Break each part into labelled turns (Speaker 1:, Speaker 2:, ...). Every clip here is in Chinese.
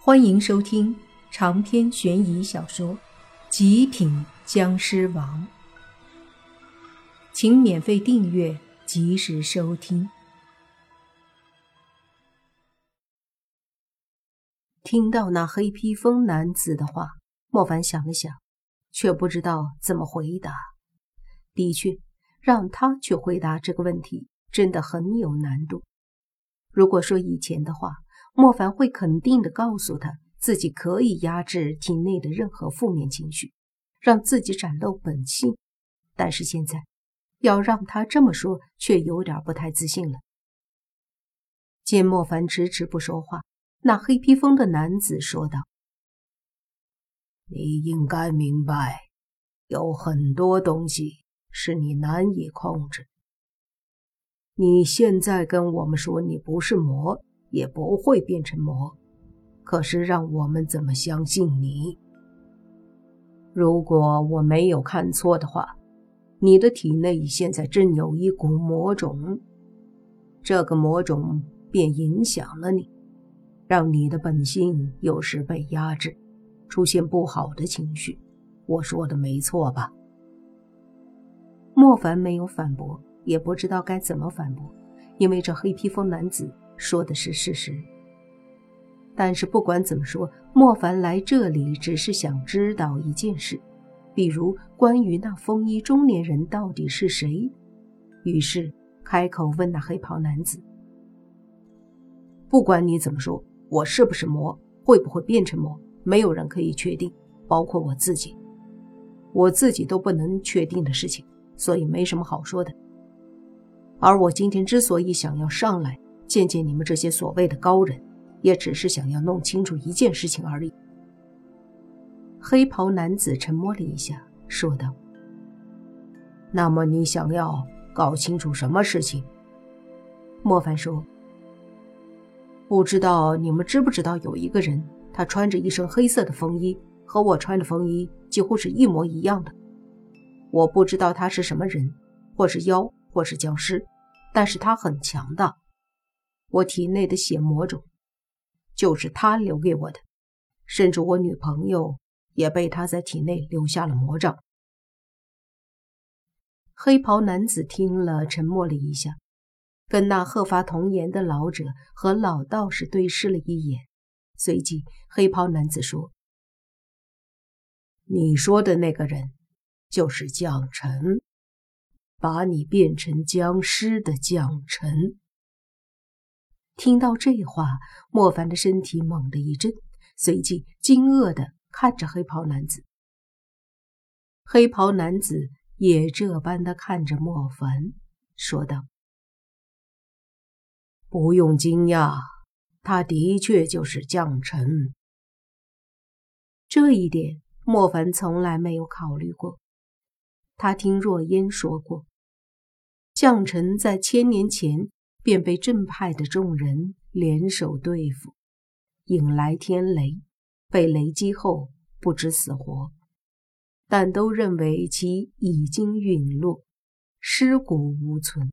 Speaker 1: 欢迎收听长篇悬疑小说《极品僵尸王》，请免费订阅，及时收听。听到那黑披风男子的话，莫凡想了想，却不知道怎么回答。的确，让他去回答这个问题，真的很有难度。如果说以前的话，莫凡会肯定的告诉他，自己可以压制体内的任何负面情绪，让自己展露本性。但是现在，要让他这么说，却有点不太自信了。见莫凡迟迟不说话，那黑披风的男子说道：“
Speaker 2: 你应该明白，有很多东西是你难以控制。你现在跟我们说你不是魔。”也不会变成魔，可是让我们怎么相信你？如果我没有看错的话，你的体内现在正有一股魔种，这个魔种便影响了你，让你的本性有时被压制，出现不好的情绪。我说的没错吧？
Speaker 1: 莫凡没有反驳，也不知道该怎么反驳，因为这黑披风男子。说的是事实，但是不管怎么说，莫凡来这里只是想知道一件事，比如关于那风衣中年人到底是谁。于是开口问那黑袍男子：“
Speaker 2: 不管你怎么说，我是不是魔，会不会变成魔，没有人可以确定，包括我自己，我自己都不能确定的事情，所以没什么好说的。而我今天之所以想要上来，见见你们这些所谓的高人，也只是想要弄清楚一件事情而已。
Speaker 1: 黑袍男子沉默了一下，说道：“
Speaker 2: 那么你想要搞清楚什么事情？”
Speaker 1: 莫凡说：“
Speaker 2: 不知道你们知不知道有一个人，他穿着一身黑色的风衣，和我穿的风衣几乎是一模一样的。我不知道他是什么人，或是妖，或是僵尸，但是他很强大。”我体内的血魔种，就是他留给我的，甚至我女朋友也被他在体内留下了魔障。
Speaker 1: 黑袍男子听了，沉默了一下，跟那鹤发童颜的老者和老道士对视了一眼，随即黑袍男子说：“
Speaker 2: 你说的那个人，就是将臣，把你变成僵尸的将臣。”
Speaker 1: 听到这话，莫凡的身体猛地一震，随即惊愕地看着黑袍男子。黑袍男子也这般的看着莫凡，说道：“
Speaker 2: 不用惊讶，他的确就是将臣。
Speaker 1: 这一点，莫凡从来没有考虑过。他听若烟说过，将臣在千年前。”便被正派的众人联手对付，引来天雷，被雷击后不知死活，但都认为其已经陨落，尸骨无存。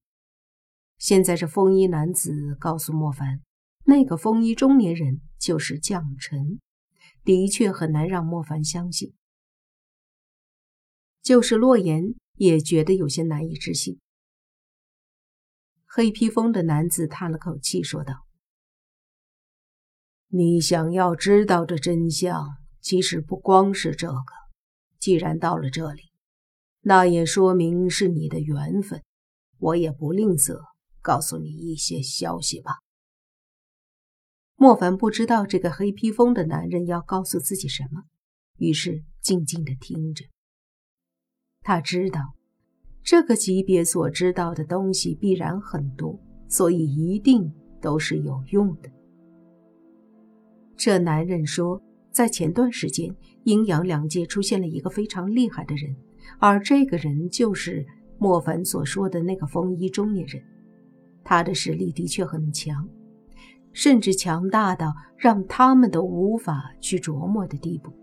Speaker 1: 现在这风衣男子告诉莫凡，那个风衣中年人就是将臣，的确很难让莫凡相信。就是洛言也觉得有些难以置信。黑披风的男子叹了口气，说道：“
Speaker 2: 你想要知道的真相，其实不光是这个。既然到了这里，那也说明是你的缘分。我也不吝啬告诉你一些消息吧。”
Speaker 1: 莫凡不知道这个黑披风的男人要告诉自己什么，于是静静的听着。他知道。这个级别所知道的东西必然很多，所以一定都是有用的。这男人说，在前段时间，阴阳两界出现了一个非常厉害的人，而这个人就是莫凡所说的那个风衣中年人。他的实力的确很强，甚至强大到让他们都无法去琢磨的地步。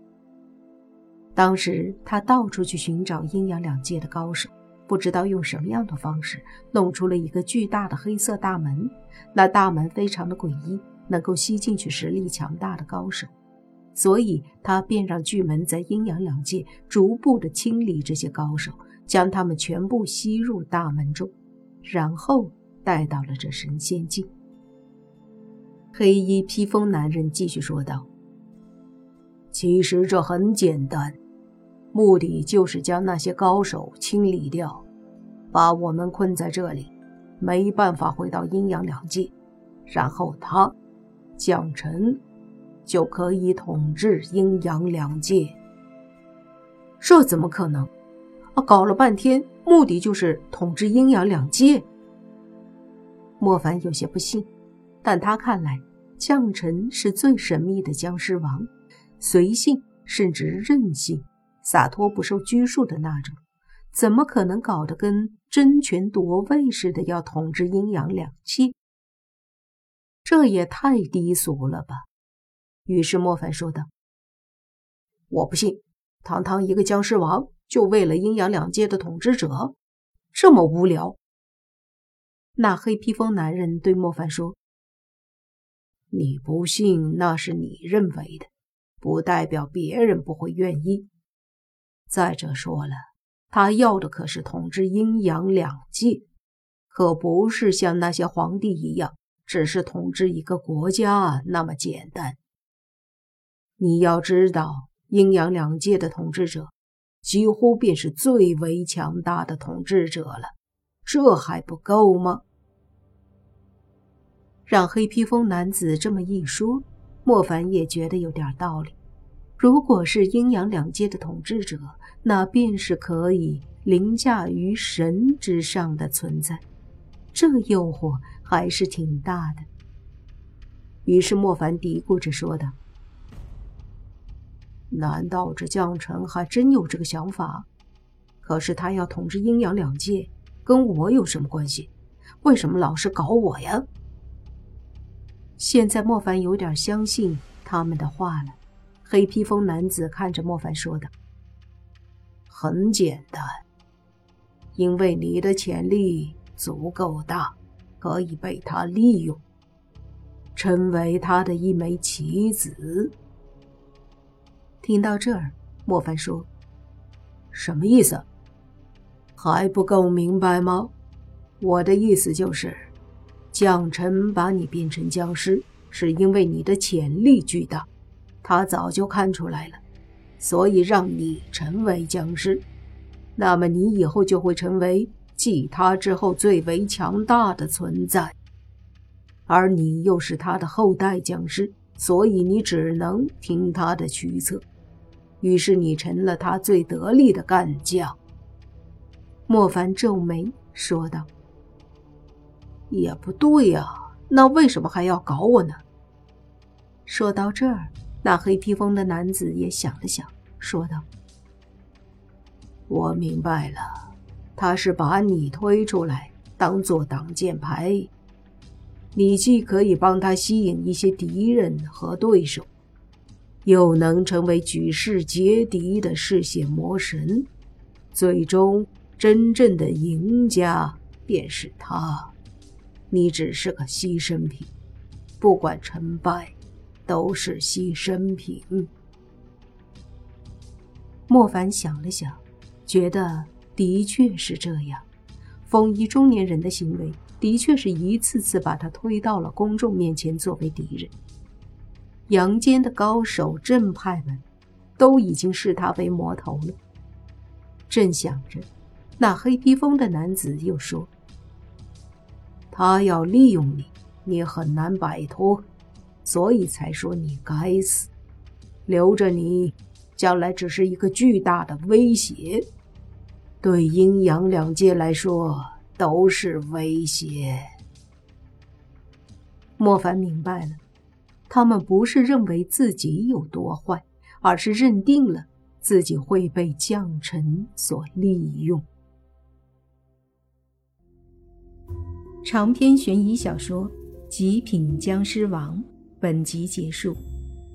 Speaker 1: 当时他到处去寻找阴阳两界的高手。不知道用什么样的方式弄出了一个巨大的黑色大门，那大门非常的诡异，能够吸进去实力强大的高手，所以他便让巨门在阴阳两界逐步的清理这些高手，将他们全部吸入大门中，然后带到了这神仙境。黑衣披风男人继续说道：“
Speaker 2: 其实这很简单，目的就是将那些高手清理掉，把我们困在这里，没办法回到阴阳两界，然后他，将臣，就可以统治阴阳两界。
Speaker 1: 这怎么可能？啊，搞了半天，目的就是统治阴阳两界。”莫凡有些不信。但他看来，将臣是最神秘的僵尸王，随性甚至任性、洒脱不受拘束的那种，怎么可能搞得跟争权夺位似的，要统治阴阳两界？这也太低俗了吧！于是莫凡说道：“
Speaker 2: 我不信，堂堂一个僵尸王，就为了阴阳两界的统治者，这么无聊。”
Speaker 1: 那黑披风男人对莫凡说。
Speaker 2: 你不信，那是你认为的，不代表别人不会愿意。再者说了，他要的可是统治阴阳两界，可不是像那些皇帝一样，只是统治一个国家那么简单。你要知道，阴阳两界的统治者，几乎便是最为强大的统治者了，这还不够吗？
Speaker 1: 让黑披风男子这么一说，莫凡也觉得有点道理。如果是阴阳两界的统治者，那便是可以凌驾于神之上的存在，这诱惑还是挺大的。于是莫凡嘀咕着说道：“
Speaker 2: 难道这将臣还真有这个想法？可是他要统治阴阳两界，跟我有什么关系？为什么老是搞我呀？”
Speaker 1: 现在莫凡有点相信他们的话了。黑披风男子看着莫凡说道：“
Speaker 2: 很简单，因为你的潜力足够大，可以被他利用，成为他的一枚棋子。”
Speaker 1: 听到这儿，莫凡说：“
Speaker 2: 什么意思？还不够明白吗？我的意思就是。”将臣把你变成僵尸，是因为你的潜力巨大，他早就看出来了，所以让你成为僵尸。那么你以后就会成为继他之后最为强大的存在，而你又是他的后代僵尸，所以你只能听他的驱策。于是你成了他最得力的干将。
Speaker 1: 莫凡皱眉说道。
Speaker 2: 也不对呀，那为什么还要搞我呢？
Speaker 1: 说到这儿，那黑披风的男子也想了想，说道：“
Speaker 2: 我明白了，他是把你推出来当做挡箭牌，你既可以帮他吸引一些敌人和对手，又能成为举世皆敌的嗜血魔神，最终真正的赢家便是他。”你只是个牺牲品，不管成败，都是牺牲品。
Speaker 1: 莫凡想了想，觉得的确是这样。风衣中年人的行为，的确是一次次把他推到了公众面前作为敌人。阳间的高手正派们，都已经视他为魔头了。正想着，那黑披风的男子又说。
Speaker 2: 他要利用你，你很难摆脱，所以才说你该死。留着你，将来只是一个巨大的威胁，对阴阳两界来说都是威胁。
Speaker 1: 莫凡明白了，他们不是认为自己有多坏，而是认定了自己会被将臣所利用。长篇悬疑小说《极品僵尸王》本集结束，